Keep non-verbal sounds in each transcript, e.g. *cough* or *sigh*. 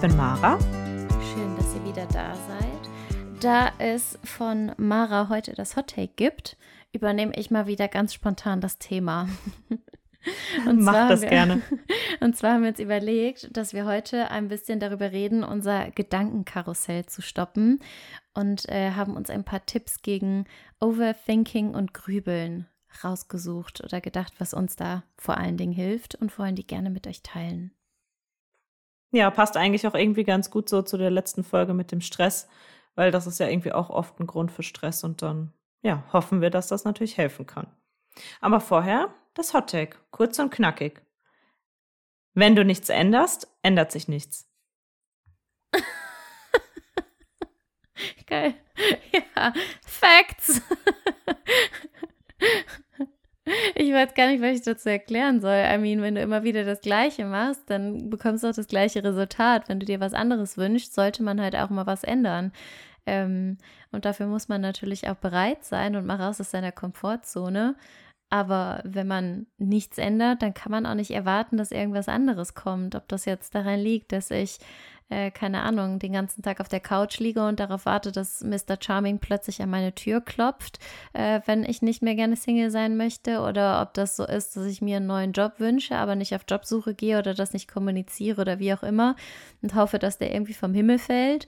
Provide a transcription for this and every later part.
bin Mara. Schön, dass ihr wieder da seid. Da es von Mara heute das Hot Take gibt, übernehme ich mal wieder ganz spontan das Thema. *laughs* Und Mach das wir, gerne. *laughs* Und zwar haben wir uns überlegt, dass wir heute ein bisschen darüber reden, unser Gedankenkarussell zu stoppen und äh, haben uns ein paar Tipps gegen Overthinking und Grübeln rausgesucht oder gedacht, was uns da vor allen Dingen hilft und wollen die gerne mit euch teilen. Ja, passt eigentlich auch irgendwie ganz gut so zu der letzten Folge mit dem Stress, weil das ist ja irgendwie auch oft ein Grund für Stress und dann, ja, hoffen wir, dass das natürlich helfen kann. Aber vorher das Hot Take, kurz und knackig. Wenn du nichts änderst, ändert sich nichts. *laughs* Geil. Ja, Facts. *laughs* Ich weiß gar nicht, was ich dazu erklären soll. I mean, wenn du immer wieder das Gleiche machst, dann bekommst du auch das gleiche Resultat. Wenn du dir was anderes wünschst, sollte man halt auch mal was ändern. Ähm, und dafür muss man natürlich auch bereit sein und mal raus aus seiner Komfortzone. Aber wenn man nichts ändert, dann kann man auch nicht erwarten, dass irgendwas anderes kommt. Ob das jetzt daran liegt, dass ich äh, keine Ahnung, den ganzen Tag auf der Couch liege und darauf warte, dass Mr. Charming plötzlich an meine Tür klopft, äh, wenn ich nicht mehr gerne Single sein möchte, oder ob das so ist, dass ich mir einen neuen Job wünsche, aber nicht auf Jobsuche gehe oder das nicht kommuniziere oder wie auch immer und hoffe, dass der irgendwie vom Himmel fällt.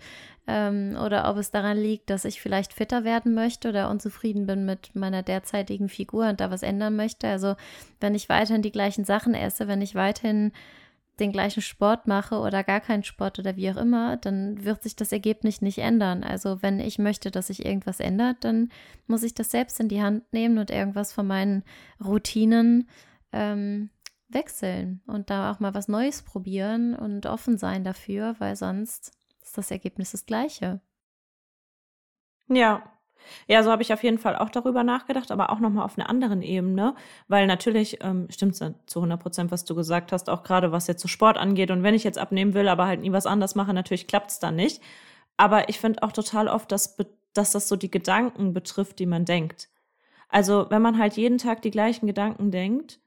Ähm, oder ob es daran liegt, dass ich vielleicht fitter werden möchte oder unzufrieden bin mit meiner derzeitigen Figur und da was ändern möchte. Also wenn ich weiterhin die gleichen Sachen esse, wenn ich weiterhin den gleichen Sport mache oder gar keinen Sport oder wie auch immer, dann wird sich das Ergebnis nicht ändern. Also wenn ich möchte, dass sich irgendwas ändert, dann muss ich das selbst in die Hand nehmen und irgendwas von meinen Routinen ähm, wechseln und da auch mal was Neues probieren und offen sein dafür, weil sonst ist das Ergebnis das gleiche. Ja, ja, so habe ich auf jeden Fall auch darüber nachgedacht, aber auch nochmal auf einer anderen Ebene, weil natürlich ähm, stimmt zu 100 Prozent, was du gesagt hast, auch gerade was jetzt so Sport angeht. Und wenn ich jetzt abnehmen will, aber halt nie was anderes mache, natürlich klappt es dann nicht. Aber ich finde auch total oft, dass, dass das so die Gedanken betrifft, die man denkt. Also wenn man halt jeden Tag die gleichen Gedanken denkt,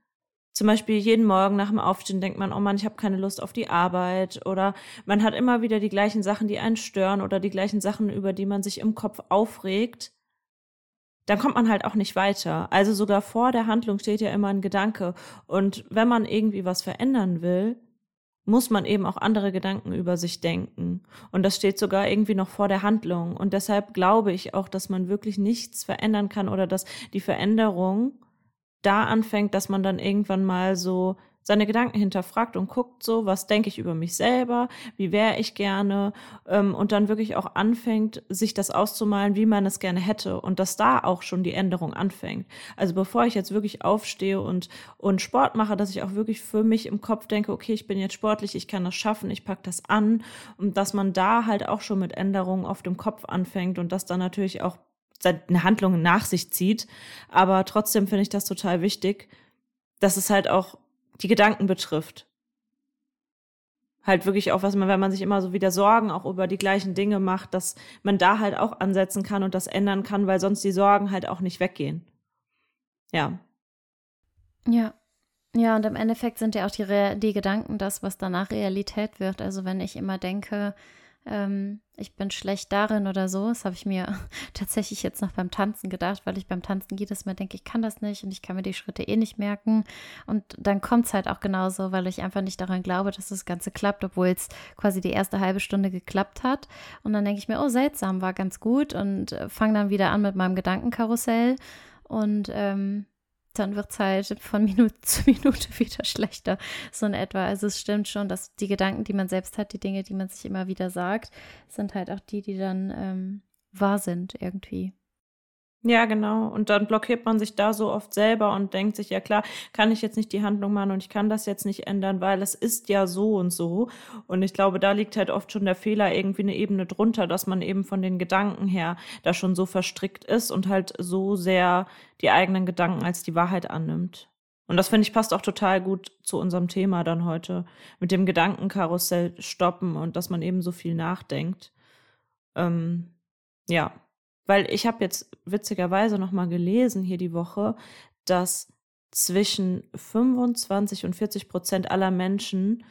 zum Beispiel jeden Morgen nach dem Aufstehen denkt man, oh Mann, ich habe keine Lust auf die Arbeit. Oder man hat immer wieder die gleichen Sachen, die einen stören oder die gleichen Sachen, über die man sich im Kopf aufregt. Dann kommt man halt auch nicht weiter. Also sogar vor der Handlung steht ja immer ein Gedanke. Und wenn man irgendwie was verändern will, muss man eben auch andere Gedanken über sich denken. Und das steht sogar irgendwie noch vor der Handlung. Und deshalb glaube ich auch, dass man wirklich nichts verändern kann oder dass die Veränderung da anfängt, dass man dann irgendwann mal so seine Gedanken hinterfragt und guckt so, was denke ich über mich selber, wie wäre ich gerne ähm, und dann wirklich auch anfängt, sich das auszumalen, wie man es gerne hätte und dass da auch schon die Änderung anfängt. Also bevor ich jetzt wirklich aufstehe und, und Sport mache, dass ich auch wirklich für mich im Kopf denke, okay, ich bin jetzt sportlich, ich kann das schaffen, ich packe das an und dass man da halt auch schon mit Änderungen auf dem Kopf anfängt und das dann natürlich auch seine Handlungen nach sich zieht. Aber trotzdem finde ich das total wichtig, dass es halt auch die Gedanken betrifft. Halt wirklich auch, was man, wenn man sich immer so wieder Sorgen auch über die gleichen Dinge macht, dass man da halt auch ansetzen kann und das ändern kann, weil sonst die Sorgen halt auch nicht weggehen. Ja. Ja. Ja, und im Endeffekt sind ja auch die, Re die Gedanken das, was danach Realität wird. Also wenn ich immer denke, ähm, ich bin schlecht darin oder so. Das habe ich mir *laughs* tatsächlich jetzt noch beim Tanzen gedacht, weil ich beim Tanzen jedes Mal denke, ich kann das nicht und ich kann mir die Schritte eh nicht merken. Und dann kommt es halt auch genauso, weil ich einfach nicht daran glaube, dass das Ganze klappt, obwohl es quasi die erste halbe Stunde geklappt hat. Und dann denke ich mir, oh, seltsam, war ganz gut und äh, fange dann wieder an mit meinem Gedankenkarussell. Und ähm, dann wird es halt von Minute *laughs* zu Minute wieder schlechter, so in etwa. Also es stimmt schon, dass die Gedanken, die man selbst hat, die Dinge, die man sich immer wieder sagt, sind halt auch die, die dann ähm, wahr sind irgendwie. Ja, genau. Und dann blockiert man sich da so oft selber und denkt sich, ja klar, kann ich jetzt nicht die Handlung machen und ich kann das jetzt nicht ändern, weil es ist ja so und so. Und ich glaube, da liegt halt oft schon der Fehler irgendwie eine Ebene drunter, dass man eben von den Gedanken her da schon so verstrickt ist und halt so sehr die eigenen Gedanken als die Wahrheit annimmt. Und das finde ich passt auch total gut zu unserem Thema dann heute mit dem Gedankenkarussell stoppen und dass man eben so viel nachdenkt. Ähm, ja, weil ich habe jetzt witzigerweise noch mal gelesen hier die Woche, dass zwischen 25 und 40 Prozent aller Menschen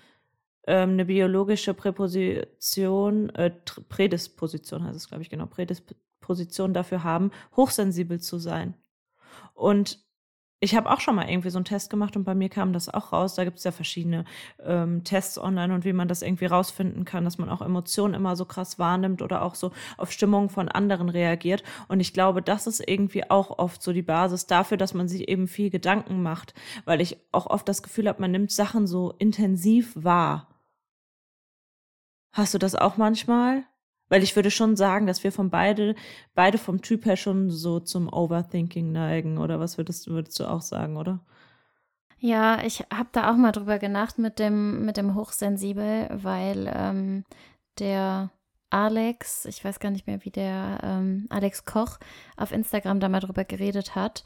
ähm, eine biologische Präposition, äh, Prädisposition heißt es, glaube ich, genau, Prädisposition dafür haben, hochsensibel zu sein. Und ich habe auch schon mal irgendwie so einen Test gemacht und bei mir kam das auch raus. Da gibt es ja verschiedene ähm, Tests online und wie man das irgendwie rausfinden kann, dass man auch Emotionen immer so krass wahrnimmt oder auch so auf Stimmungen von anderen reagiert. Und ich glaube, das ist irgendwie auch oft so die Basis dafür, dass man sich eben viel Gedanken macht, weil ich auch oft das Gefühl habe, man nimmt Sachen so intensiv wahr. Hast du das auch manchmal? Weil ich würde schon sagen, dass wir von beide, beide vom Typ her schon so zum Overthinking neigen. Oder was würdest, würdest du auch sagen, oder? Ja, ich habe da auch mal drüber gedacht mit dem, mit dem Hochsensibel, weil ähm, der Alex, ich weiß gar nicht mehr, wie der ähm, Alex Koch auf Instagram da mal drüber geredet hat.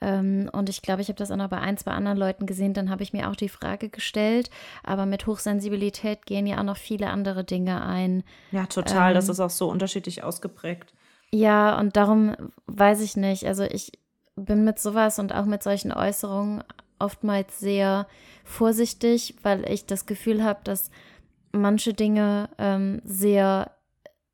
Ähm, und ich glaube, ich habe das auch noch bei ein, zwei anderen Leuten gesehen. Dann habe ich mir auch die Frage gestellt. Aber mit Hochsensibilität gehen ja auch noch viele andere Dinge ein. Ja, total. Ähm, das ist auch so unterschiedlich ausgeprägt. Ja, und darum weiß ich nicht. Also ich bin mit sowas und auch mit solchen Äußerungen oftmals sehr vorsichtig, weil ich das Gefühl habe, dass manche Dinge ähm, sehr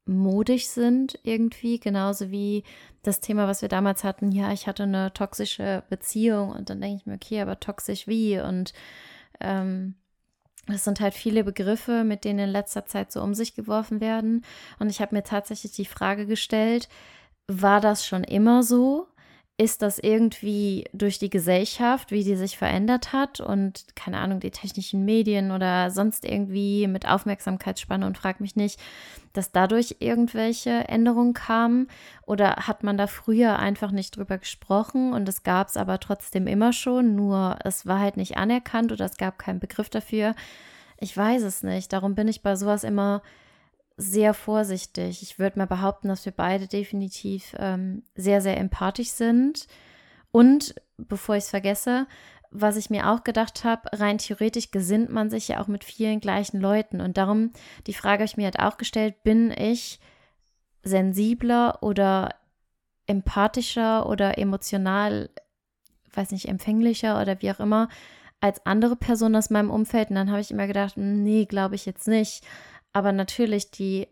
modig sind irgendwie, genauso wie das Thema, was wir damals hatten, ja, ich hatte eine toxische Beziehung und dann denke ich mir, okay, aber toxisch wie? Und ähm, das sind halt viele Begriffe, mit denen in letzter Zeit so um sich geworfen werden. Und ich habe mir tatsächlich die Frage gestellt, war das schon immer so? Ist das irgendwie durch die Gesellschaft, wie die sich verändert hat und keine Ahnung, die technischen Medien oder sonst irgendwie mit Aufmerksamkeitsspanne und frag mich nicht, dass dadurch irgendwelche Änderungen kamen oder hat man da früher einfach nicht drüber gesprochen und es gab es aber trotzdem immer schon, nur es war halt nicht anerkannt oder es gab keinen Begriff dafür. Ich weiß es nicht. Darum bin ich bei sowas immer sehr vorsichtig. Ich würde mal behaupten, dass wir beide definitiv ähm, sehr, sehr empathisch sind. Und bevor ich es vergesse, was ich mir auch gedacht habe, rein theoretisch gesinnt man sich ja auch mit vielen gleichen Leuten. Und darum, die Frage habe ich mir halt auch gestellt, bin ich sensibler oder empathischer oder emotional, weiß nicht, empfänglicher oder wie auch immer, als andere Personen aus meinem Umfeld? Und dann habe ich immer gedacht, nee, glaube ich jetzt nicht. Aber natürlich, die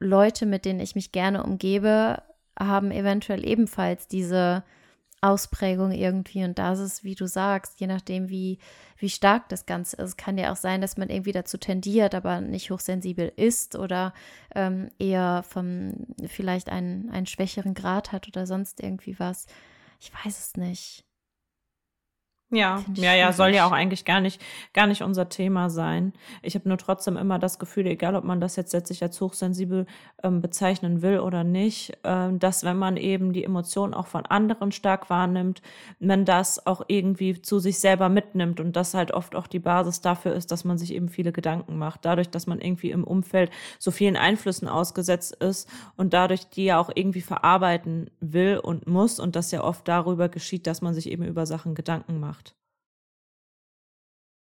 Leute, mit denen ich mich gerne umgebe, haben eventuell ebenfalls diese Ausprägung irgendwie. Und da ist es, wie du sagst, je nachdem, wie, wie stark das Ganze ist. Kann ja auch sein, dass man irgendwie dazu tendiert, aber nicht hochsensibel ist oder ähm, eher vom vielleicht einen, einen schwächeren Grad hat oder sonst irgendwie was. Ich weiß es nicht. Ja, ja, ja, soll ja auch eigentlich gar nicht, gar nicht unser Thema sein. Ich habe nur trotzdem immer das Gefühl, egal ob man das jetzt letztlich als hochsensibel ähm, bezeichnen will oder nicht, äh, dass wenn man eben die Emotionen auch von anderen stark wahrnimmt, man das auch irgendwie zu sich selber mitnimmt und das halt oft auch die Basis dafür ist, dass man sich eben viele Gedanken macht. Dadurch, dass man irgendwie im Umfeld so vielen Einflüssen ausgesetzt ist und dadurch die ja auch irgendwie verarbeiten will und muss und das ja oft darüber geschieht, dass man sich eben über Sachen Gedanken macht.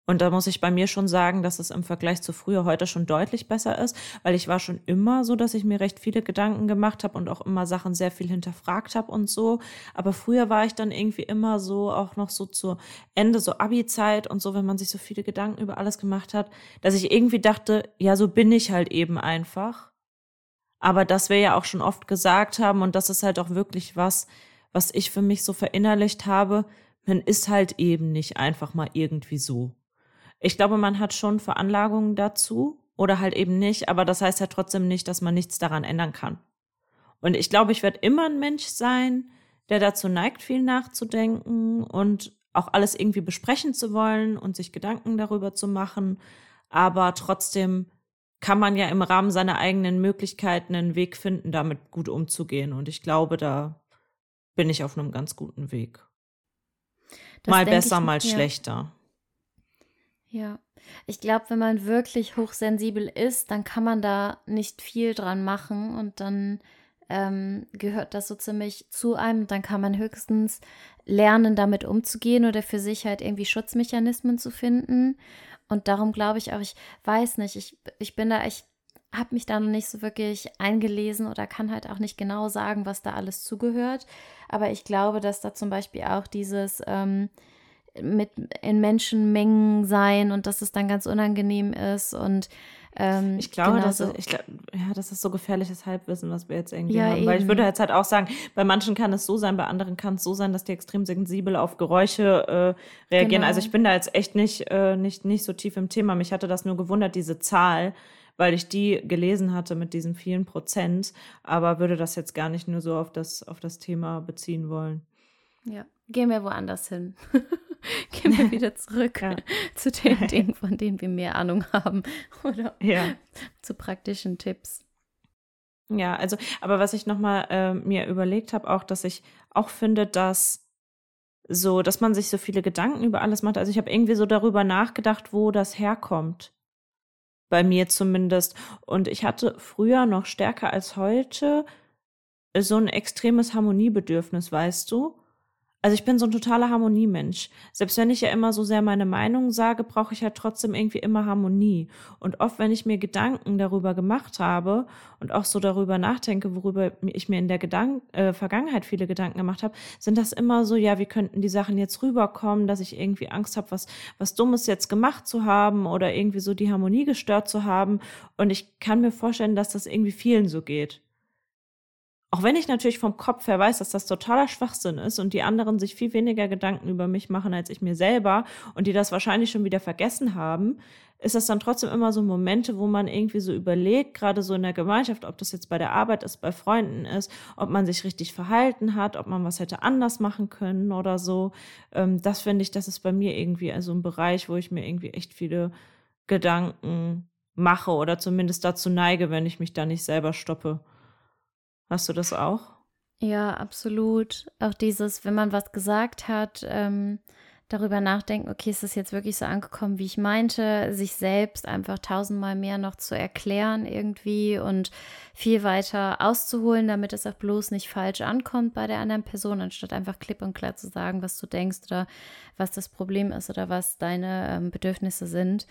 Und da muss ich bei mir schon sagen, dass es im Vergleich zu früher heute schon deutlich besser ist, weil ich war schon immer so, dass ich mir recht viele Gedanken gemacht habe und auch immer Sachen sehr viel hinterfragt habe und so. Aber früher war ich dann irgendwie immer so, auch noch so zu Ende, so Abi-Zeit und so, wenn man sich so viele Gedanken über alles gemacht hat, dass ich irgendwie dachte, ja, so bin ich halt eben einfach. Aber das wir ja auch schon oft gesagt haben und das ist halt auch wirklich was, was ich für mich so verinnerlicht habe, man ist halt eben nicht einfach mal irgendwie so. Ich glaube, man hat schon Veranlagungen dazu oder halt eben nicht, aber das heißt ja trotzdem nicht, dass man nichts daran ändern kann. Und ich glaube, ich werde immer ein Mensch sein, der dazu neigt, viel nachzudenken und auch alles irgendwie besprechen zu wollen und sich Gedanken darüber zu machen. Aber trotzdem kann man ja im Rahmen seiner eigenen Möglichkeiten einen Weg finden, damit gut umzugehen. Und ich glaube, da bin ich auf einem ganz guten Weg. Das mal besser, ich, mal ja. schlechter. Ja, ich glaube, wenn man wirklich hochsensibel ist, dann kann man da nicht viel dran machen und dann ähm, gehört das so ziemlich zu einem. Dann kann man höchstens lernen, damit umzugehen oder für sich halt irgendwie Schutzmechanismen zu finden. Und darum glaube ich auch, ich weiß nicht, ich, ich bin da, ich habe mich da noch nicht so wirklich eingelesen oder kann halt auch nicht genau sagen, was da alles zugehört. Aber ich glaube, dass da zum Beispiel auch dieses, ähm, mit in Menschenmengen sein und dass es dann ganz unangenehm ist und ähm, ich glaube, dass genauso- es, ich glaub, ja, das ist so gefährliches Halbwissen, was wir jetzt irgendwie Ja, haben. Weil ich eben. würde jetzt halt auch sagen, bei manchen kann es so sein, bei anderen kann es so sein, dass die extrem sensibel auf Geräusche äh, reagieren. Genau. Also ich bin da jetzt echt nicht, äh, nicht, nicht so tief im Thema. Mich hatte das nur gewundert, diese Zahl, weil ich die gelesen hatte mit diesen vielen Prozent, aber würde das jetzt gar nicht nur so auf das, auf das Thema beziehen wollen. Ja, gehen wir woanders hin. *laughs* *laughs* gehen wir wieder zurück Ja. *laughs* zu den *laughs* Dingen, von denen wir mehr Ahnung haben oder Ja. zu praktischen Tipps. Ja, also, aber was ich nochmal äh, mir überlegt habe, auch, dass ich auch finde, dass so, dass man sich so viele Gedanken über alles macht. Also ich habe irgendwie so darüber nachgedacht, wo das herkommt. Bei mir zumindest. Und ich hatte früher noch stärker als heute so ein extremes Harmoniebedürfnis, weißt du? Also ich bin so ein totaler Harmoniemensch. Selbst wenn ich ja immer so sehr meine Meinung sage, brauche ich halt trotzdem irgendwie immer Harmonie. Und oft, wenn ich mir Gedanken darüber gemacht habe und auch so darüber nachdenke, worüber ich mir in der Gedank äh, Vergangenheit viele Gedanken gemacht habe, sind das immer so, ja, wie könnten die Sachen jetzt rüberkommen, dass ich irgendwie Angst habe, was, was Dummes jetzt gemacht zu haben oder irgendwie so die Harmonie gestört zu haben. Und ich kann mir vorstellen, dass das irgendwie vielen so geht. Auch wenn ich natürlich vom Kopf her weiß, dass das totaler Schwachsinn ist und die anderen sich viel weniger Gedanken über mich machen als ich mir selber und die das wahrscheinlich schon wieder vergessen haben, ist das dann trotzdem immer so Momente, wo man irgendwie so überlegt, gerade so in der Gemeinschaft, ob das jetzt bei der Arbeit ist, bei Freunden ist, ob man sich richtig verhalten hat, ob man was hätte anders machen können oder so. Ähm, das finde ich, das ist bei mir irgendwie also ein Bereich, wo ich mir irgendwie echt viele Gedanken mache oder zumindest dazu neige, wenn ich mich da nicht selber stoppe. Hast du das auch? Ja, absolut. Auch dieses, wenn man was gesagt hat, ähm, darüber nachdenken, okay, ist das jetzt wirklich so angekommen, wie ich meinte, sich selbst einfach tausendmal mehr noch zu erklären irgendwie und viel weiter auszuholen, damit es auch bloß nicht falsch ankommt bei der anderen Person, anstatt einfach klipp und klar zu sagen, was du denkst oder was das Problem ist oder was deine ähm, Bedürfnisse sind.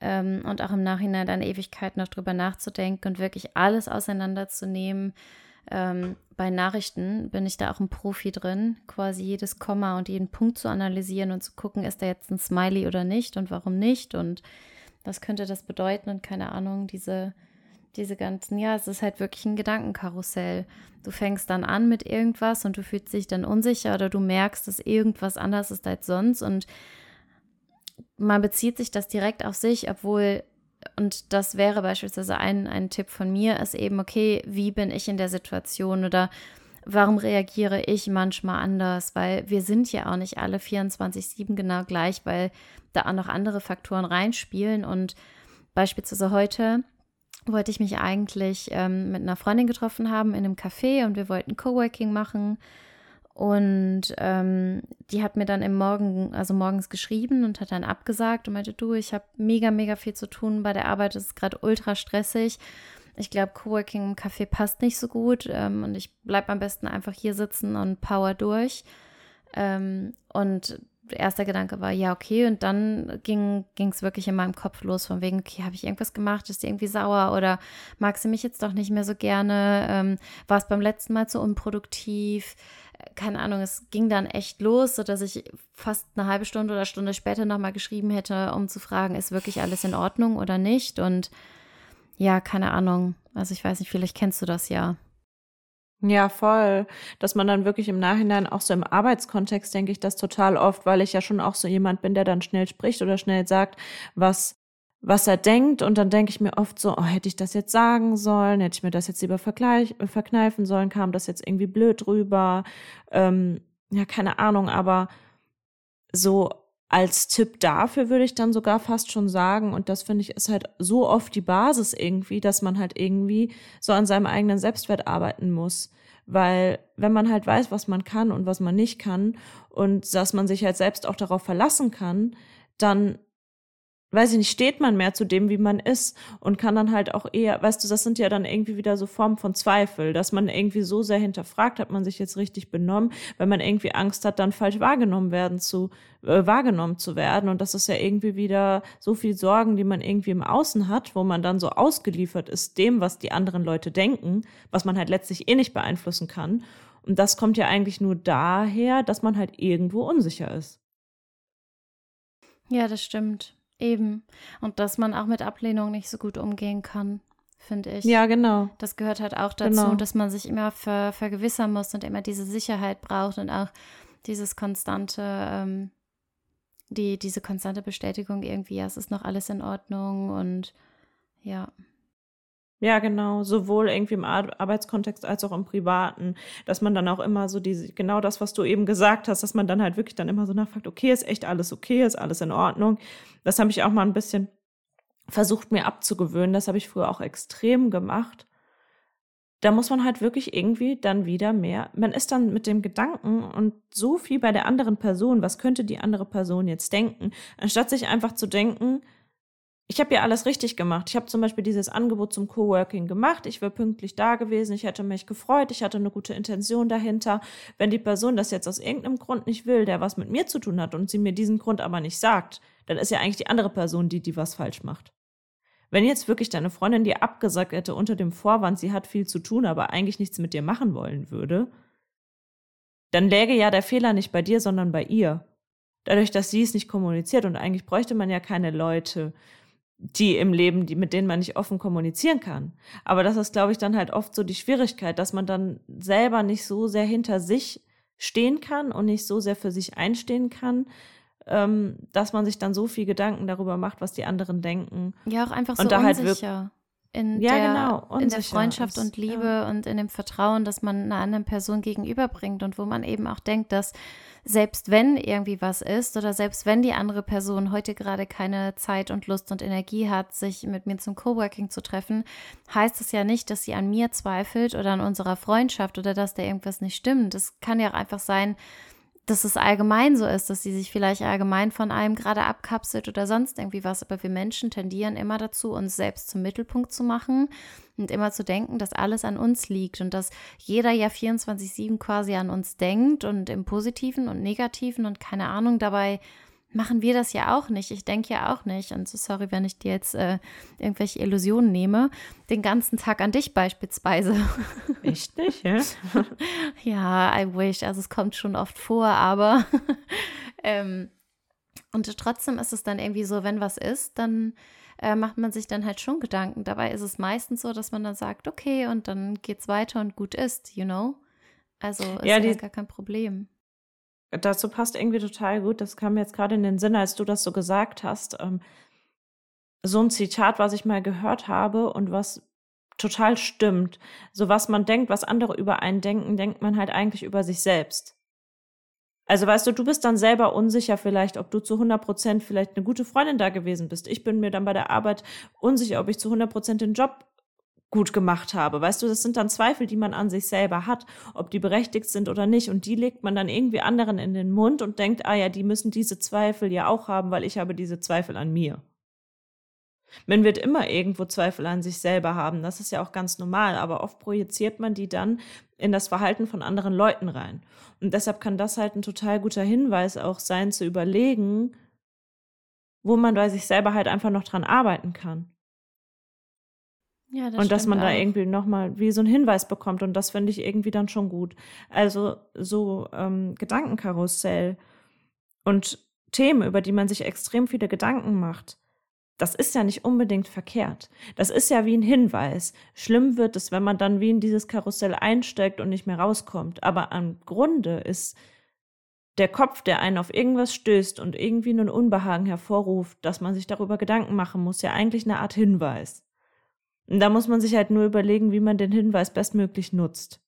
Ähm, und auch im Nachhinein dann Ewigkeit noch drüber nachzudenken und wirklich alles auseinanderzunehmen. Ähm, bei Nachrichten bin ich da auch ein Profi drin, quasi jedes Komma und jeden Punkt zu analysieren und zu gucken, ist da jetzt ein Smiley oder nicht und warum nicht und was könnte das bedeuten und keine Ahnung, diese, diese ganzen, ja, es ist halt wirklich ein Gedankenkarussell. Du fängst dann an mit irgendwas und du fühlst dich dann unsicher oder du merkst, dass irgendwas anders ist als sonst und man bezieht sich das direkt auf sich, obwohl und das wäre beispielsweise ein, ein Tipp von mir, ist eben, okay, wie bin ich in der Situation oder warum reagiere ich manchmal anders? Weil wir sind ja auch nicht alle 24-7 genau gleich, weil da auch noch andere Faktoren reinspielen. Und beispielsweise heute wollte ich mich eigentlich ähm, mit einer Freundin getroffen haben in einem Café und wir wollten Coworking machen. Und ähm, die hat mir dann im Morgen, also morgens geschrieben und hat dann abgesagt und meinte, du, ich habe mega, mega viel zu tun bei der Arbeit, es ist gerade ultra stressig. Ich glaube, Coworking im Café passt nicht so gut ähm, und ich bleibe am besten einfach hier sitzen und power durch. Ähm, und erster Gedanke war, ja, okay. Und dann ging es wirklich in meinem Kopf los, von wegen, okay, habe ich irgendwas gemacht? Ist die irgendwie sauer? Oder mag sie mich jetzt doch nicht mehr so gerne? Ähm, war es beim letzten Mal zu unproduktiv? Keine Ahnung, es ging dann echt los, sodass ich fast eine halbe Stunde oder Stunde später nochmal geschrieben hätte, um zu fragen, ist wirklich alles in Ordnung oder nicht? Und ja, keine Ahnung. Also ich weiß nicht, vielleicht kennst du das ja. Ja, voll. Dass man dann wirklich im Nachhinein auch so im Arbeitskontext denke ich das total oft, weil ich ja schon auch so jemand bin, der dann schnell spricht oder schnell sagt, was was er denkt. Und dann denke ich mir oft so, oh, hätte ich das jetzt sagen sollen, hätte ich mir das jetzt lieber vergleich, verkneifen sollen, kam das jetzt irgendwie blöd rüber, ähm, ja, keine Ahnung, aber so als Tipp dafür würde ich dann sogar fast schon sagen, und das finde ich ist halt so oft die Basis irgendwie, dass man halt irgendwie so an seinem eigenen Selbstwert arbeiten muss. Weil wenn man halt weiß, was man kann und was man nicht kann und dass man sich halt selbst auch darauf verlassen kann, dann weiß ich nicht, steht man mehr zu dem, wie man ist und kann dann halt auch eher, weißt du, das sind ja dann irgendwie wieder so Formen von Zweifel, dass man irgendwie so sehr hinterfragt, hat man sich jetzt richtig benommen, weil man irgendwie Angst hat, dann falsch wahrgenommen werden zu, äh, wahrgenommen zu werden und das ist ja irgendwie wieder so viel Sorgen, die man irgendwie im Außen hat, wo man dann so ausgeliefert ist dem, was die anderen Leute denken, was man halt letztlich eh nicht beeinflussen kann und das kommt ja eigentlich nur daher, dass man halt irgendwo unsicher ist. Ja, das stimmt. Eben. Und dass man auch mit Ablehnung nicht so gut umgehen kann, finde ich. Ja, genau. Das gehört halt auch dazu, Genau. dass man sich immer ver vergewissern muss und immer diese Sicherheit braucht und auch dieses konstante, ähm, die, diese konstante Bestätigung irgendwie, ja, es ist noch alles in Ordnung und ja. Ja, genau. Sowohl irgendwie im Ar Arbeitskontext als auch im Privaten, dass man dann auch immer so diese, genau das, was du eben gesagt hast, dass man dann halt wirklich dann immer so nachfragt, okay, ist echt alles okay, ist alles in Ordnung. Das habe ich auch mal ein bisschen versucht, mir abzugewöhnen. Das habe ich früher auch extrem gemacht. Da muss man halt wirklich irgendwie dann wieder mehr, man ist dann mit dem Gedanken und so viel bei der anderen Person, was könnte die andere Person jetzt denken, anstatt sich einfach zu denken, ich habe ja alles richtig gemacht. Ich habe zum Beispiel dieses Angebot zum Coworking gemacht. Ich wäre pünktlich da gewesen. Ich hätte mich gefreut. Ich hatte eine gute Intention dahinter. Wenn die Person das jetzt aus irgendeinem Grund nicht will, der was mit mir zu tun hat und sie mir diesen Grund aber nicht sagt, dann ist ja eigentlich die andere Person die, die was falsch macht. Wenn jetzt wirklich deine Freundin dir abgesagt hätte unter dem Vorwand, sie hat viel zu tun, aber eigentlich nichts mit dir machen wollen würde, dann läge ja der Fehler nicht bei dir, sondern bei ihr. Dadurch, dass sie es nicht kommuniziert und eigentlich bräuchte man ja keine Leute, die im Leben, die, mit denen man nicht offen kommunizieren kann. Aber das ist, glaube ich, dann halt oft so die Schwierigkeit, dass man dann selber nicht so sehr hinter sich stehen kann und nicht so sehr für sich einstehen kann, ähm, dass man sich dann so viel Gedanken darüber macht, was die anderen denken. Ja, auch einfach so Und da halt unsicher. In, Ja, der, genau, in der Freundschaft ist, und Liebe ja. und in dem Vertrauen, das man einer anderen Person gegenüberbringt und wo man eben auch denkt, dass selbst wenn irgendwie was ist oder selbst wenn die andere Person heute gerade keine Zeit und Lust und Energie hat, sich mit mir zum Coworking zu treffen, heißt es ja nicht, dass sie an mir zweifelt oder an unserer Freundschaft oder dass da irgendwas nicht stimmt. Es kann ja auch einfach sein, dass es allgemein so ist, dass sie sich vielleicht allgemein von einem gerade abkapselt oder sonst irgendwie was. Aber wir Menschen tendieren immer dazu, uns selbst zum Mittelpunkt zu machen und immer zu denken, dass alles an uns liegt und dass jeder ja 24-7 quasi an uns denkt und im Positiven und Negativen und keine Ahnung. Dabei machen wir das ja auch nicht. Ich denke ja auch nicht. Und so sorry, wenn ich dir jetzt äh, irgendwelche Illusionen nehme. Den ganzen Tag an dich beispielsweise. *laughs* Echt nicht, ja? *laughs* Ja, I wish. Also es kommt schon oft vor, aber *laughs* ähm, und trotzdem ist es dann irgendwie so, wenn was ist, dann äh, macht man sich dann halt schon Gedanken. Dabei ist es meistens so, dass man dann sagt, okay, und dann geht's weiter und gut ist, you know? Also ist Ja, die- gar kein Problem. Dazu passt irgendwie total gut, das kam jetzt gerade in den Sinn, als du das so gesagt hast. Ähm, so ein Zitat, was ich mal gehört habe und was total stimmt. So was man denkt, was andere über einen denken, denkt man halt eigentlich über sich selbst. Also weißt du, du bist dann selber unsicher vielleicht, ob du zu 100 Prozent vielleicht eine gute Freundin da gewesen bist. Ich bin mir dann bei der Arbeit unsicher, ob ich zu 100 Prozent den Job gut gemacht habe. Weißt du, das sind dann Zweifel, die man an sich selber hat, ob die berechtigt sind oder nicht. Und die legt man dann irgendwie anderen in den Mund und denkt, ah ja, die müssen diese Zweifel ja auch haben, weil ich habe diese Zweifel an mir. Man wird immer irgendwo Zweifel an sich selber haben, das ist ja auch ganz normal, aber oft projiziert man die dann in das Verhalten von anderen Leuten rein. Und deshalb kann das halt ein total guter Hinweis auch sein, zu überlegen, wo man bei sich selber halt einfach noch dran arbeiten kann. Ja, das und dass man stimmt da auch. irgendwie nochmal wie so einen Hinweis bekommt. Und das finde ich irgendwie dann schon gut. Also so ähm, Gedankenkarussell und Themen, über die man sich extrem viele Gedanken macht. Das ist ja nicht unbedingt verkehrt. Das ist ja wie ein Hinweis. Schlimm wird es, wenn man dann wie in dieses Karussell einsteigt und nicht mehr rauskommt. Aber am Grunde ist der Kopf, der einen auf irgendwas stößt und irgendwie einen Unbehagen hervorruft, dass man sich darüber Gedanken machen muss, ja eigentlich eine Art Hinweis. Und da muss man sich halt nur überlegen, wie man den Hinweis bestmöglich nutzt.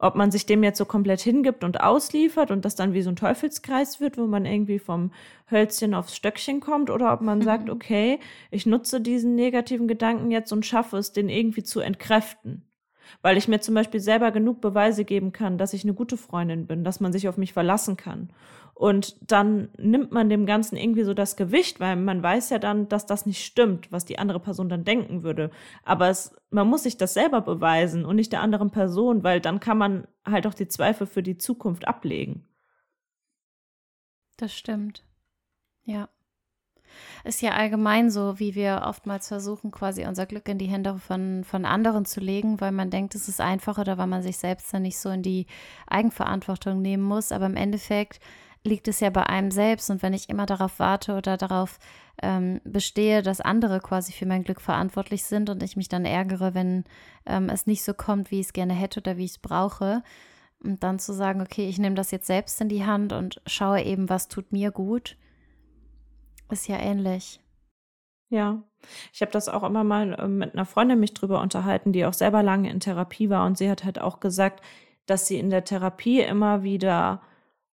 Ob man sich dem jetzt so komplett hingibt und ausliefert und das dann wie so ein Teufelskreis wird, wo man irgendwie vom Hölzchen aufs Stöckchen kommt, oder ob man sagt, okay, ich nutze diesen negativen Gedanken jetzt und schaffe es, den irgendwie zu entkräften. Weil ich mir zum Beispiel selber genug Beweise geben kann, dass ich eine gute Freundin bin, dass man sich auf mich verlassen kann. Und dann nimmt man dem Ganzen irgendwie so das Gewicht, weil man weiß ja dann, dass das nicht stimmt, was die andere Person dann denken würde. Aber es, man muss sich das selber beweisen und nicht der anderen Person, weil dann kann man halt auch die Zweifel für die Zukunft ablegen. Das stimmt. Ja. Ist ja allgemein so, wie wir oftmals versuchen, quasi unser Glück in die Hände von, von anderen zu legen, weil man denkt, es ist einfacher oder weil man sich selbst dann nicht so in die Eigenverantwortung nehmen muss. Aber im Endeffekt liegt es ja bei einem selbst. Und wenn ich immer darauf warte oder darauf ähm, bestehe, dass andere quasi für mein Glück verantwortlich sind und ich mich dann ärgere, wenn ähm, es nicht so kommt, wie ich es gerne hätte oder wie ich es brauche. Und dann zu sagen, okay, ich nehme das jetzt selbst in die Hand und schaue eben, was tut mir gut, ist ja ähnlich. Ja, ich habe das auch immer mal äh, mit einer Freundin mich drüber unterhalten, die auch selber lange in Therapie war und sie hat halt auch gesagt, dass sie in der Therapie immer wieder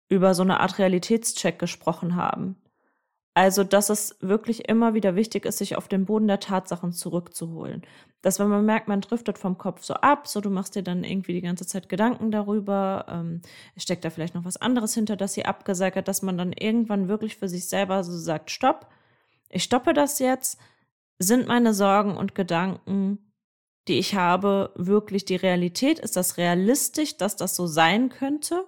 über so eine Art Realitätscheck gesprochen haben. Also, dass es wirklich immer wieder wichtig ist, sich auf den Boden der Tatsachen zurückzuholen. Dass, wenn man merkt, man driftet vom Kopf so ab, so du machst dir dann irgendwie die ganze Zeit Gedanken darüber, ähm, steckt da vielleicht noch was anderes hinter, dass sie abgesägert, dass man dann irgendwann wirklich für sich selber so sagt, stopp, ich stoppe das jetzt, sind meine Sorgen und Gedanken, die ich habe, wirklich die Realität? Ist das realistisch, dass das so sein könnte?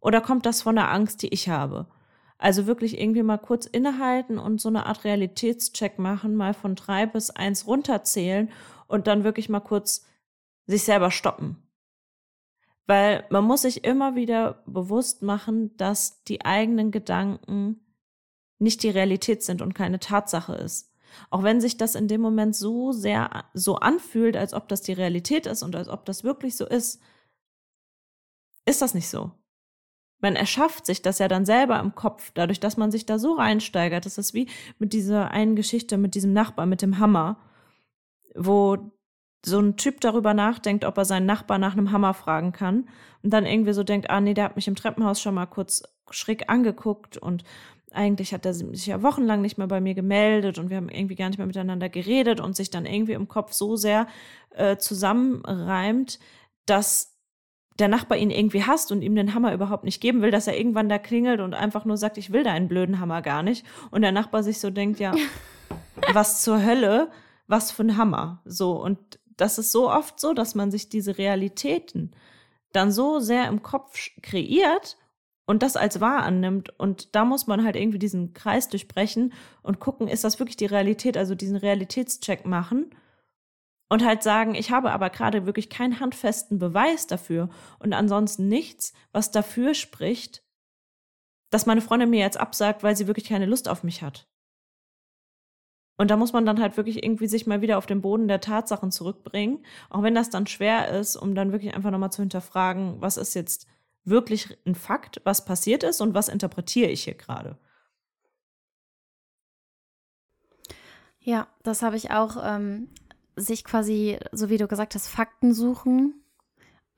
Oder kommt das von der Angst, die ich habe? Also wirklich irgendwie mal kurz innehalten und so eine Art Realitätscheck machen, mal von drei bis eins runterzählen und dann wirklich mal kurz sich selber stoppen. Weil man muss sich immer wieder bewusst machen, dass die eigenen Gedanken nicht die Realität sind und keine Tatsache ist. Auch wenn sich das in dem Moment so sehr so anfühlt, als ob das die Realität ist und als ob das wirklich so ist, ist das nicht so man erschafft sich das ja dann selber im Kopf, dadurch, dass man sich da so reinsteigert. Das ist wie mit dieser einen Geschichte mit diesem Nachbar, mit dem Hammer, wo so ein Typ darüber nachdenkt, ob er seinen Nachbar nach einem Hammer fragen kann und dann irgendwie so denkt, ah nee, der hat mich im Treppenhaus schon mal kurz schräg angeguckt und eigentlich hat er sich ja wochenlang nicht mehr bei mir gemeldet und wir haben irgendwie gar nicht mehr miteinander geredet und sich dann irgendwie im Kopf so sehr äh, zusammenreimt, dass der Nachbar ihn irgendwie hasst und ihm den Hammer überhaupt nicht geben will, dass er irgendwann da klingelt und einfach nur sagt, ich will deinen blöden Hammer gar nicht. Und der Nachbar sich so denkt, ja, *laughs* was zur Hölle, was für ein Hammer. So, und das ist so oft so, dass man sich diese Realitäten dann so sehr im Kopf kreiert und das als wahr annimmt. Und da muss man halt irgendwie diesen Kreis durchbrechen und gucken, ist das wirklich die Realität, also diesen Realitätscheck machen und halt sagen, ich habe aber gerade wirklich keinen handfesten Beweis dafür und ansonsten nichts, was dafür spricht, dass meine Freundin mir jetzt absagt, weil sie wirklich keine Lust auf mich hat. Und da muss man dann halt wirklich irgendwie sich mal wieder auf den Boden der Tatsachen zurückbringen, auch wenn das dann schwer ist, um dann wirklich einfach nochmal zu hinterfragen, was ist jetzt wirklich ein Fakt, was passiert ist und was interpretiere ich hier gerade. Ja, das habe ich auch ähm, sich quasi, so wie du gesagt hast, Fakten suchen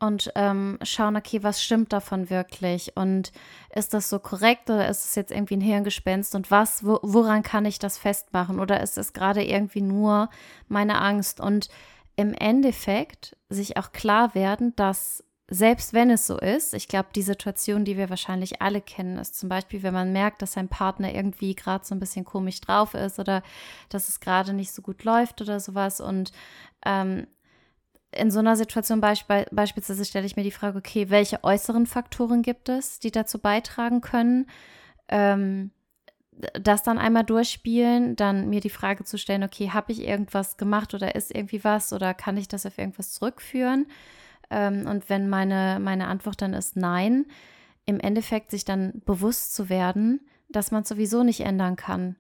und ähm, schauen, okay, was stimmt davon wirklich? Und ist das so korrekt oder ist es jetzt irgendwie ein Hirngespenst und was, wo, woran kann ich das festmachen? Oder ist es gerade irgendwie nur meine Angst? Und im Endeffekt sich auch klar werden, dass selbst wenn es so ist, ich glaube, die Situation, die wir wahrscheinlich alle kennen, ist zum Beispiel, wenn man merkt, dass sein Partner irgendwie gerade so ein bisschen komisch drauf ist oder dass es gerade nicht so gut läuft oder sowas. Und ähm, in so einer Situation beisp beispielsweise stelle ich mir die Frage, okay, welche äußeren Faktoren gibt es, die dazu beitragen können? Ähm, das dann einmal durchspielen, dann mir die Frage zu stellen, okay, habe ich irgendwas gemacht oder ist irgendwie was oder kann ich das auf irgendwas zurückführen? Ähm, und wenn meine, meine Antwort dann ist nein, im Endeffekt sich dann bewusst zu werden, dass man es sowieso nicht ändern kann.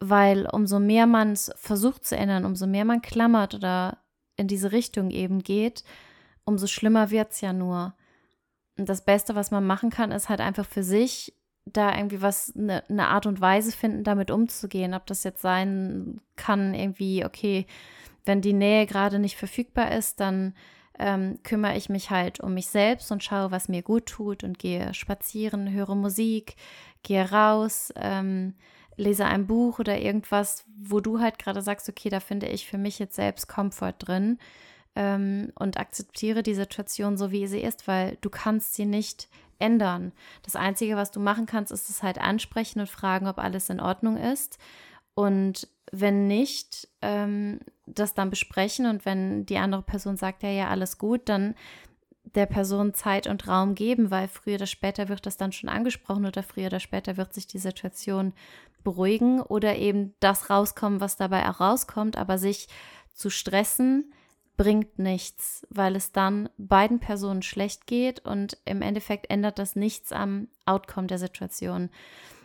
Weil umso mehr man es versucht zu ändern, umso mehr man klammert oder in diese Richtung eben geht, umso schlimmer wird es ja nur. Und das Beste, was man machen kann, ist halt einfach für sich da irgendwie was, eine ne Art und Weise finden, damit umzugehen. Ob das jetzt sein kann, irgendwie, okay, wenn die Nähe gerade nicht verfügbar ist, dann ähm, kümmere ich mich halt um mich selbst und schaue, was mir gut tut und gehe spazieren, höre Musik, gehe raus, ähm, lese ein Buch oder irgendwas, wo du halt gerade sagst, okay, da finde ich für mich jetzt selbst Komfort drin ähm, und akzeptiere die Situation so, wie sie ist, weil du kannst sie nicht ändern. Das Einzige, was du machen kannst, ist es halt ansprechen und fragen, ob alles in Ordnung ist. Und wenn nicht, ähm, das dann besprechen und wenn die andere Person sagt, ja, ja, alles gut, dann der Person Zeit und Raum geben, weil früher oder später wird das dann schon angesprochen oder früher oder später wird sich die Situation beruhigen oder eben das rauskommen, was dabei auch rauskommt, aber sich zu stressen, bringt nichts, weil es dann beiden Personen schlecht geht und im Endeffekt ändert das nichts am Outcome der Situation.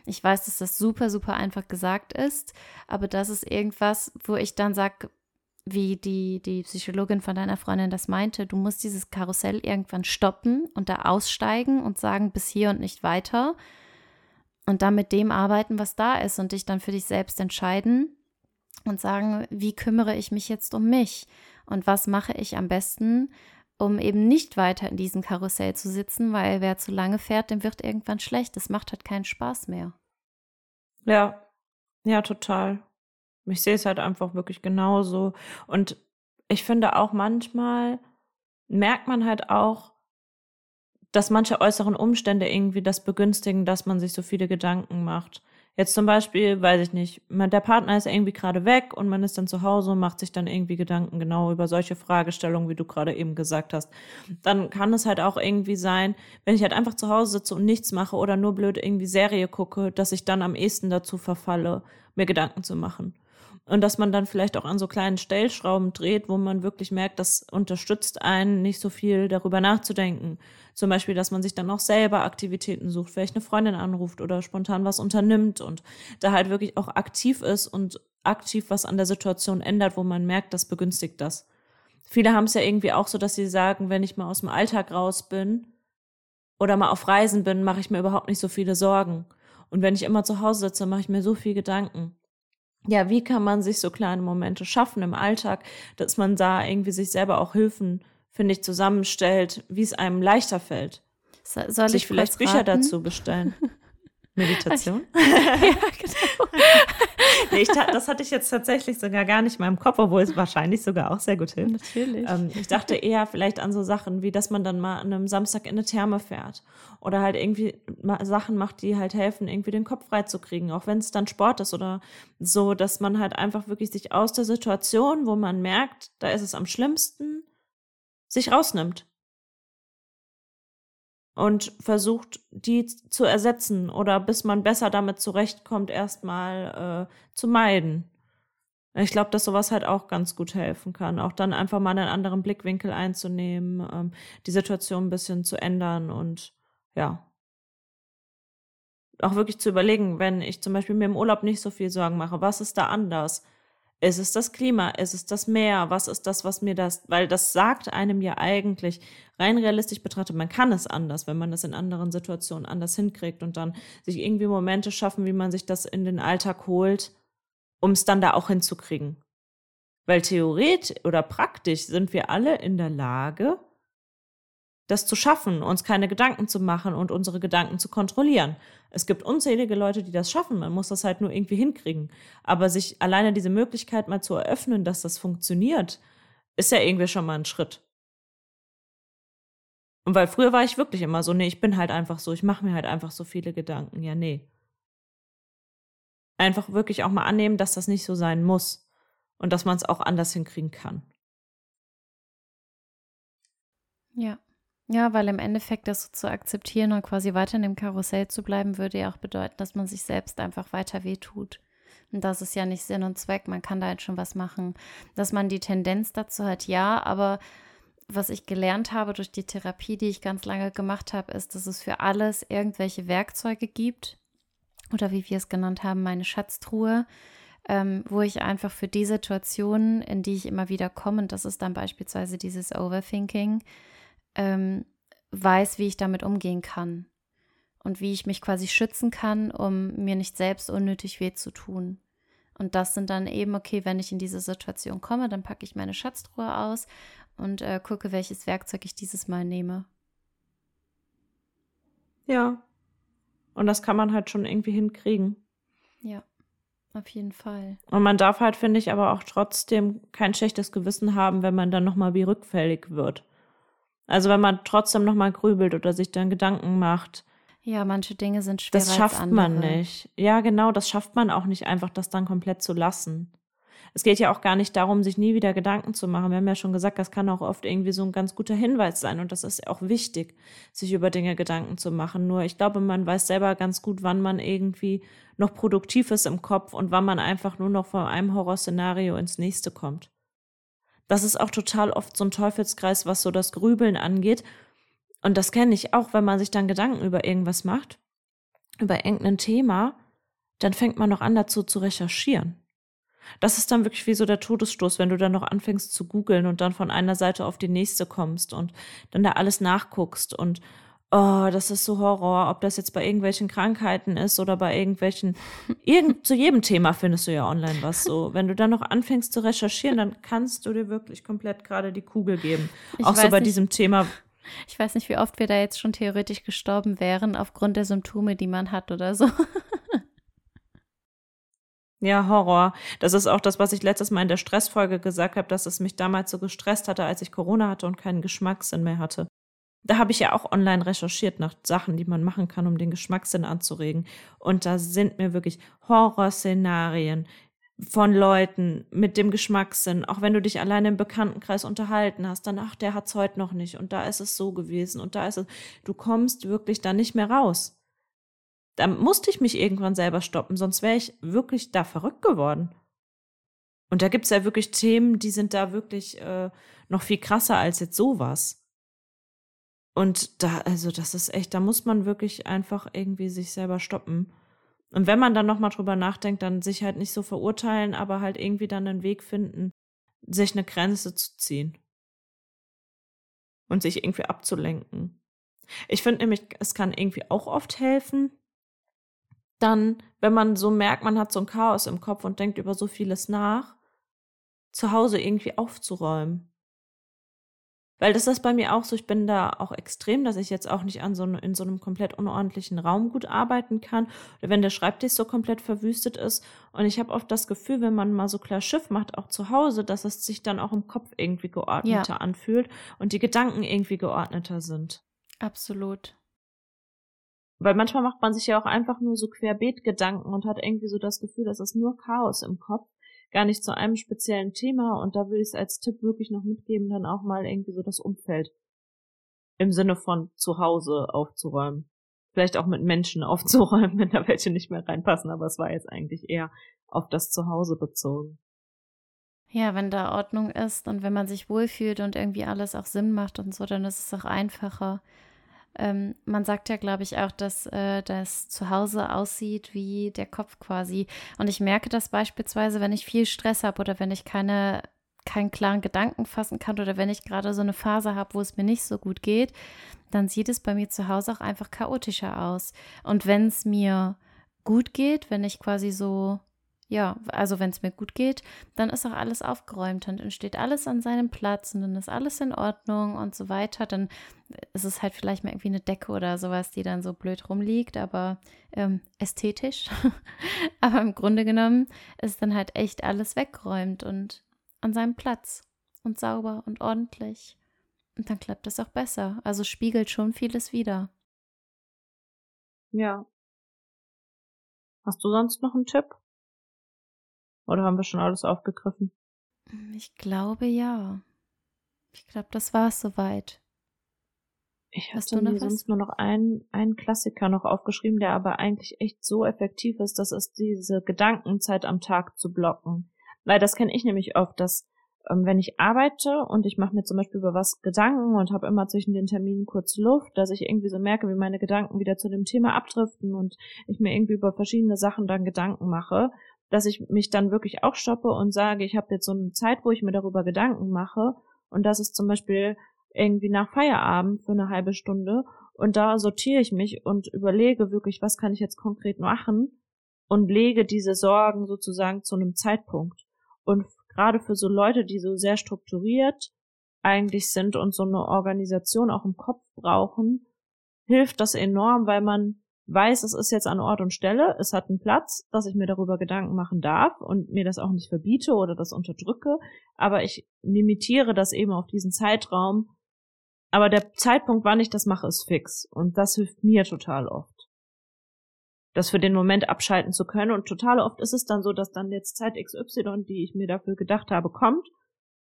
Ich weiß, dass das super, super einfach gesagt ist, aber das ist irgendwas, wo ich dann sage, wie die, die Psychologin von deiner Freundin das meinte, du musst dieses Karussell irgendwann stoppen und da aussteigen und sagen, bis hier und nicht weiter. Und dann mit dem arbeiten, was da ist und dich dann für dich selbst entscheiden und sagen, wie kümmere ich mich jetzt um mich und was mache ich am besten, um eben nicht weiter in diesem Karussell zu sitzen, weil wer zu lange fährt, dem wird irgendwann schlecht. Das macht halt keinen Spaß mehr. Ja, ja, total. Ich sehe es halt einfach wirklich genauso. Und ich finde auch manchmal merkt man halt auch, dass manche äußeren Umstände irgendwie das begünstigen, dass man sich so viele Gedanken macht. Jetzt zum Beispiel, weiß ich nicht, der Partner ist irgendwie gerade weg und man ist dann zu Hause und macht sich dann irgendwie Gedanken genau über solche Fragestellungen, wie du gerade eben gesagt hast. Dann kann es halt auch irgendwie sein, wenn ich halt einfach zu Hause sitze und nichts mache oder nur blöd irgendwie Serie gucke, dass ich dann am ehesten dazu verfalle, mir Gedanken zu machen. Und dass man dann vielleicht auch an so kleinen Stellschrauben dreht, wo man wirklich merkt, das unterstützt einen, nicht so viel darüber nachzudenken. Zum Beispiel, dass man sich dann auch selber Aktivitäten sucht, vielleicht eine Freundin anruft oder spontan was unternimmt und da halt wirklich auch aktiv ist und aktiv was an der Situation ändert, wo man merkt, das begünstigt das. Viele haben es ja irgendwie auch so, dass sie sagen, wenn ich mal aus dem Alltag raus bin oder mal auf Reisen bin, mache ich mir überhaupt nicht so viele Sorgen. Und wenn ich immer zu Hause sitze, mache ich mir so viel Gedanken ja, wie kann man sich so kleine Momente schaffen im Alltag, dass man da irgendwie sich selber auch Hilfen, finde ich, zusammenstellt, wie es einem leichter fällt. So, soll sich ich vielleicht Bücher dazu bestellen? *laughs* Meditation? *laughs* ja, genau. Nee, ich, das hatte ich jetzt tatsächlich sogar gar nicht in meinem Kopf, obwohl es wahrscheinlich sogar auch sehr gut hilft. Natürlich. Ähm, ich dachte eher vielleicht an so Sachen, wie dass man dann mal an einem Samstag in eine Therme fährt oder halt irgendwie Sachen macht, die halt helfen, irgendwie den Kopf frei zu kriegen, auch wenn es dann Sport ist oder so, dass man halt einfach wirklich sich aus der Situation, wo man merkt, da ist es am schlimmsten, sich rausnimmt und versucht, die zu ersetzen oder bis man besser damit zurechtkommt, erstmal äh, zu meiden. Ich glaube, dass sowas halt auch ganz gut helfen kann. Auch dann einfach mal einen anderen Blickwinkel einzunehmen, ähm, die Situation ein bisschen zu ändern und ja. Auch wirklich zu überlegen, wenn ich zum Beispiel mir im Urlaub nicht so viel Sorgen mache, was ist da anders? Ist es das Klima? Ist es das Meer? Was ist das, was mir das, weil das sagt einem ja eigentlich, rein realistisch betrachtet, man kann es anders, wenn man das in anderen Situationen anders hinkriegt und dann sich irgendwie Momente schaffen, wie man sich das in den Alltag holt, um es dann da auch hinzukriegen. Weil theoretisch oder praktisch sind wir alle in der Lage, das zu schaffen, uns keine Gedanken zu machen und unsere Gedanken zu kontrollieren. Es gibt unzählige Leute, die das schaffen. Man muss das halt nur irgendwie hinkriegen. Aber sich alleine diese Möglichkeit mal zu eröffnen, dass das funktioniert, ist ja irgendwie schon mal ein Schritt. Und weil früher war ich wirklich immer so, nee, ich bin halt einfach so, ich mache mir halt einfach so viele Gedanken. Ja, nee. Einfach wirklich auch mal annehmen, dass das nicht so sein muss und dass man es auch anders hinkriegen kann. Ja. Ja, weil im Endeffekt das zu akzeptieren und quasi weiter in dem Karussell zu bleiben, würde ja auch bedeuten, dass man sich selbst einfach weiter wehtut. Und das ist ja nicht Sinn und Zweck. Man kann da halt schon was machen. Dass man die Tendenz dazu hat, ja, aber was ich gelernt habe durch die Therapie, die ich ganz lange gemacht habe, ist, dass es für alles irgendwelche Werkzeuge gibt oder wie wir es genannt haben, meine Schatztruhe, ähm, wo ich einfach für die Situationen, in die ich immer wieder komme, und das ist dann beispielsweise dieses Overthinking, ähm, weiß, wie ich damit umgehen kann und wie ich mich quasi schützen kann, um mir nicht selbst unnötig weh zu tun. Und das sind dann eben, okay, wenn ich in diese Situation komme, dann packe ich meine Schatztruhe aus und äh, gucke, welches Werkzeug ich dieses Mal nehme. Ja. Und das kann man halt schon irgendwie hinkriegen. Ja, auf jeden Fall. Und man darf halt, finde ich, aber auch trotzdem kein schlechtes Gewissen haben, wenn man dann nochmal wie rückfällig wird. Also wenn man trotzdem nochmal grübelt oder sich dann Gedanken macht. Ja, manche Dinge sind schwer. Das schafft man nicht. Ja, genau, das schafft man auch nicht einfach, das dann komplett zu lassen es geht ja auch gar nicht darum, sich nie wieder Gedanken zu machen. Wir haben ja schon gesagt, das kann auch oft irgendwie so ein ganz guter Hinweis sein und das ist auch wichtig, sich über Dinge Gedanken zu machen. Nur ich glaube, man weiß selber ganz gut, wann man irgendwie noch produktiv ist im Kopf und wann man einfach nur noch von einem Horrorszenario ins nächste kommt. Das ist auch total oft so ein Teufelskreis, was so das Grübeln angeht. Und das kenne ich auch, wenn man sich dann Gedanken über irgendwas macht, über irgendein Thema, dann fängt man noch an dazu zu recherchieren. Das ist dann wirklich wie so der Todesstoß, wenn du dann noch anfängst zu googeln und dann von einer Seite auf die nächste kommst und dann da alles nachguckst und oh, das ist so Horror, ob das jetzt bei irgendwelchen Krankheiten ist oder bei irgendwelchen, irgend, zu jedem Thema findest du ja online was so. Wenn du dann noch anfängst zu recherchieren, dann kannst du dir wirklich komplett gerade die Kugel geben. Ich Auch so bei nicht, diesem Thema. Ich weiß nicht, wie oft wir da jetzt schon theoretisch gestorben wären aufgrund der Symptome, die man hat oder so. Ja, Horror. Das ist auch das, was ich letztes Mal in der Stressfolge gesagt habe, dass es mich damals so gestresst hatte, als ich Corona hatte und keinen Geschmackssinn mehr hatte. Da habe ich ja auch online recherchiert nach Sachen, die man machen kann, um den Geschmackssinn anzuregen. Und da sind mir wirklich Horrorszenarien von Leuten mit dem Geschmackssinn. Auch wenn du dich alleine im Bekanntenkreis unterhalten hast, dann, ach, der hat's heute noch nicht und da ist es so gewesen und da ist es. Du kommst wirklich da nicht mehr raus. Da musste ich mich irgendwann selber stoppen, sonst wäre ich wirklich da verrückt geworden. Und da gibt's ja wirklich Themen, die sind da wirklich äh, noch viel krasser als jetzt sowas. Und da, also das ist echt, da muss man wirklich einfach irgendwie sich selber stoppen. Und wenn man dann nochmal drüber nachdenkt, dann sich halt nicht so verurteilen, aber halt irgendwie dann einen Weg finden, sich eine Grenze zu ziehen. Und sich irgendwie abzulenken. Ich finde nämlich, es kann irgendwie auch oft helfen, dann, wenn man so merkt, man hat so ein Chaos im Kopf und denkt über so vieles nach, zu Hause irgendwie aufzuräumen. Weil das ist bei mir auch so, ich bin da auch extrem, dass ich jetzt auch nicht an so in so einem komplett unordentlichen Raum gut arbeiten kann. Oder wenn der Schreibtisch so komplett verwüstet ist. Und ich habe oft das Gefühl, wenn man mal so klar Schiff macht, auch zu Hause, dass es sich dann auch im Kopf irgendwie geordneter ja. anfühlt und die Gedanken irgendwie geordneter sind. Absolut. Weil manchmal macht man sich ja auch einfach nur so querbeet Gedanken und hat irgendwie so das Gefühl, dass es nur Chaos im Kopf gar nicht zu einem speziellen Thema und da würde ich es als Tipp wirklich noch mitgeben, dann auch mal irgendwie so das Umfeld im Sinne von zu Hause aufzuräumen. Vielleicht auch mit Menschen *laughs* aufzuräumen, wenn da welche nicht mehr reinpassen, aber es war jetzt eigentlich eher auf das Zuhause bezogen. Ja, wenn da Ordnung ist und wenn man sich wohlfühlt und irgendwie alles auch Sinn macht und so, dann ist es auch einfacher. Ähm, man sagt ja, glaube ich, auch, dass äh, das Zuhause aussieht wie der Kopf quasi. Und ich merke das beispielsweise, wenn ich viel Stress habe oder wenn ich keine keinen klaren Gedanken fassen kann oder wenn ich gerade so eine Phase habe, wo es mir nicht so gut geht, dann sieht es bei mir zu Hause auch einfach chaotischer aus. Und wenn es mir gut geht, wenn ich quasi so ja, also wenn es mir gut geht, dann ist auch alles aufgeräumt und entsteht alles an seinem Platz und dann ist alles in Ordnung und so weiter. Dann ist es halt vielleicht mal irgendwie eine Decke oder sowas, die dann so blöd rumliegt, aber ähm, ästhetisch. *laughs* aber im Grunde genommen ist dann halt echt alles weggeräumt und an seinem Platz und sauber und ordentlich. Und dann klappt es auch besser. Also spiegelt schon vieles wieder. Ja. Hast du sonst noch einen Tipp? Oder haben wir schon alles aufgegriffen? Ich glaube ja. Ich glaube, das war es soweit. Ich hatte mir sonst nur noch einen, einen Klassiker noch aufgeschrieben, der aber eigentlich echt so effektiv ist, das ist diese Gedankenzeit am Tag zu blocken. Weil das kenne ich nämlich oft, dass ähm, wenn ich arbeite und ich mache mir zum Beispiel über was Gedanken und habe immer zwischen den Terminen kurz Luft, dass ich irgendwie so merke, wie meine Gedanken wieder zu dem Thema abdriften und ich mir irgendwie über verschiedene Sachen dann Gedanken mache dass ich mich dann wirklich auch stoppe und sage, ich habe jetzt so eine Zeit, wo ich mir darüber Gedanken mache. Und das ist zum Beispiel irgendwie nach Feierabend für eine halbe Stunde. Und da sortiere ich mich und überlege wirklich, was kann ich jetzt konkret machen? Und lege diese Sorgen sozusagen zu einem Zeitpunkt. Und gerade für so Leute, die so sehr strukturiert eigentlich sind und so eine Organisation auch im Kopf brauchen, hilft das enorm, weil man weiß, es ist jetzt an Ort und Stelle, es hat einen Platz, dass ich mir darüber Gedanken machen darf und mir das auch nicht verbiete oder das unterdrücke, aber ich limitiere das eben auf diesen Zeitraum. Aber der Zeitpunkt, wann ich das mache, ist fix und das hilft mir total oft. Das für den Moment abschalten zu können und total oft ist es dann so, dass dann jetzt Zeit XY, die ich mir dafür gedacht habe, kommt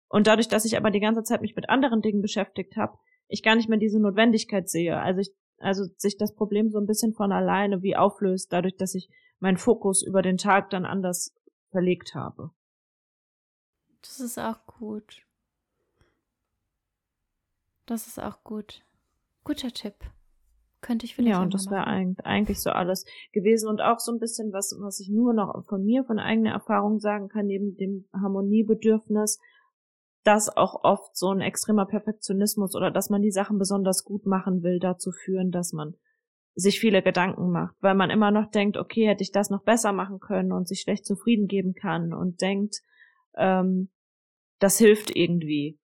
und dadurch, dass ich aber die ganze Zeit mich mit anderen Dingen beschäftigt habe, ich gar nicht mehr diese Notwendigkeit sehe. Also ich also sich das Problem so ein bisschen von alleine wie auflöst, dadurch, dass ich meinen Fokus über den Tag dann anders verlegt habe. Das ist auch gut. Das ist auch gut. Guter Tipp. Könnte ich vielleicht. Ja, und das wäre eigentlich, so alles gewesen. Und auch so ein bisschen was, was ich nur noch von mir, von eigener Erfahrung sagen kann, neben dem Harmoniebedürfnis, dass auch oft so ein extremer Perfektionismus oder dass man die Sachen besonders gut machen will, dazu führen, dass man sich viele Gedanken macht, weil man immer noch denkt, okay, hätte ich das noch besser machen können und sich schlecht zufrieden geben kann und denkt, ähm, das hilft irgendwie.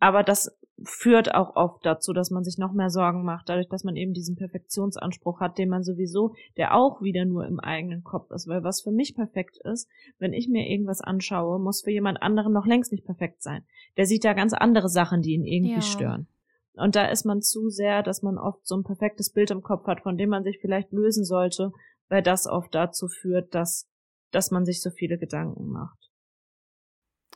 Aber das führt auch oft dazu, dass man sich noch mehr Sorgen macht, dadurch, dass man eben diesen Perfektionsanspruch hat, den man sowieso, der auch wieder nur im eigenen Kopf ist. Weil was für mich perfekt ist, wenn ich mir irgendwas anschaue, muss für jemand anderen noch längst nicht perfekt sein. Der sieht da ganz andere Sachen, die ihn irgendwie ja. stören. Und da ist man zu sehr, dass man oft so ein perfektes Bild im Kopf hat, von dem man sich vielleicht lösen sollte, weil das oft dazu führt, dass, dass man sich so viele Gedanken macht.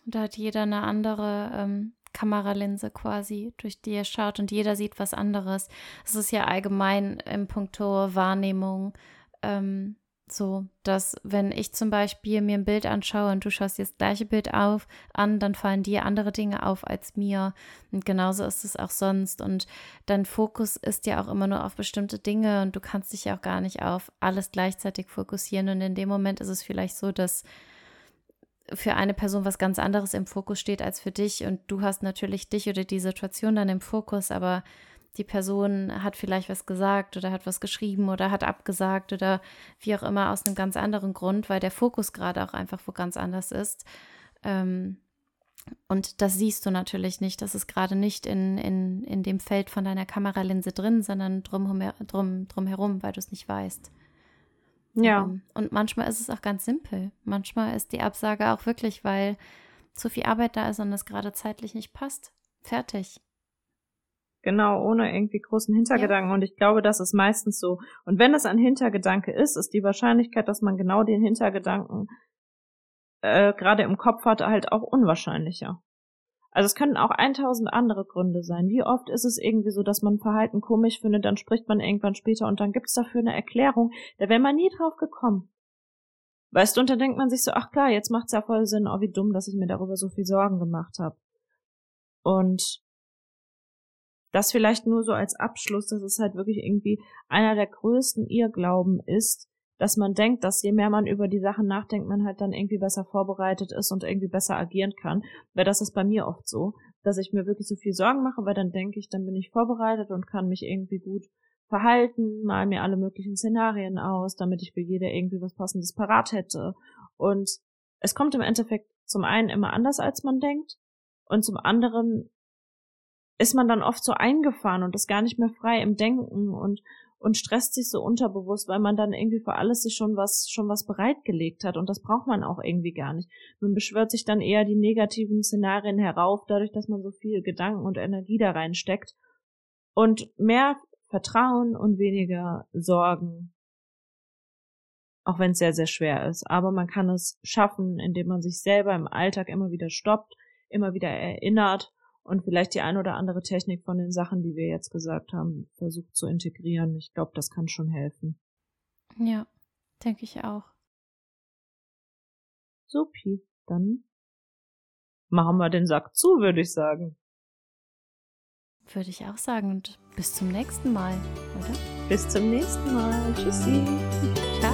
Da hat jeder eine andere ähm, Kameralinse quasi, durch die er schaut und jeder sieht was anderes. Es ist ja allgemein im Punkto Wahrnehmung ähm, so, dass wenn ich zum Beispiel mir ein Bild anschaue und du schaust dir das gleiche Bild auf an, dann fallen dir andere Dinge auf als mir. Und genauso ist es auch sonst. Und dein Fokus ist ja auch immer nur auf bestimmte Dinge und du kannst dich ja auch gar nicht auf alles gleichzeitig fokussieren. Und in dem Moment ist es vielleicht so, dass für eine Person was ganz anderes im Fokus steht als für dich. Und du hast natürlich dich oder die Situation dann im Fokus, aber die Person hat vielleicht was gesagt oder hat was geschrieben oder hat abgesagt oder wie auch immer aus einem ganz anderen Grund, weil der Fokus gerade auch einfach wo ganz anders ist. Ähm, und das siehst du natürlich nicht. Das ist gerade nicht in, in, in dem Feld von deiner Kameralinse drin, sondern drum, drum, drum weil du es nicht weißt. Ja. Ähm, und manchmal ist es auch ganz simpel. Manchmal ist die Absage auch wirklich, weil zu viel Arbeit da ist und es gerade zeitlich nicht passt. Fertig. Genau, ohne irgendwie großen Hintergedanken. Ja. Und ich glaube, das ist meistens so. Und wenn es ein Hintergedanke ist, ist die Wahrscheinlichkeit, dass man genau den Hintergedanken äh, gerade im Kopf hat, halt auch unwahrscheinlicher. Also es können auch 1000 andere Gründe sein. Wie oft ist es irgendwie so, dass man Verhalten komisch findet, dann spricht man irgendwann später und dann gibt's dafür eine Erklärung. Da wäre man nie drauf gekommen. Weißt du, und dann denkt man sich so, ach klar, jetzt macht's ja voll Sinn, oh wie dumm, dass ich mir darüber so viel Sorgen gemacht habe. Und das vielleicht nur so als Abschluss, dass es halt wirklich irgendwie einer der größten Irrglauben ist, dass man denkt, dass je mehr man über die Sachen nachdenkt, man halt dann irgendwie besser vorbereitet ist und irgendwie besser agieren kann. Weil das ist bei mir oft so, dass ich mir wirklich so viel Sorgen mache, weil dann denke ich, dann bin ich vorbereitet und kann mich irgendwie gut verhalten, mal mir alle möglichen Szenarien aus, damit ich für jede irgendwie was passendes parat hätte. Und es kommt im Endeffekt zum einen immer anders, als man denkt. Und zum anderen ist man dann oft so eingefahren und ist gar nicht mehr frei im Denken und und stresst sich so unterbewusst, weil man dann irgendwie für alles sich schon was schon was bereitgelegt hat und das braucht man auch irgendwie gar nicht. Man beschwört sich dann eher die negativen Szenarien herauf, dadurch, dass man so viel Gedanken und Energie da reinsteckt und mehr Vertrauen und weniger Sorgen. Auch wenn es sehr, sehr schwer ist. Aber man kann es schaffen, indem man sich selber im Alltag immer wieder stoppt, immer wieder erinnert und vielleicht die ein oder andere Technik von den Sachen, die wir jetzt gesagt haben, versucht zu integrieren. Ich glaube, das kann schon helfen. Ja, denke ich auch. Supi, dann machen wir den Sack zu, würde ich sagen. Würde ich auch sagen. Und bis zum nächsten Mal, oder? Bis zum nächsten Mal. Tschüssi. Ciao.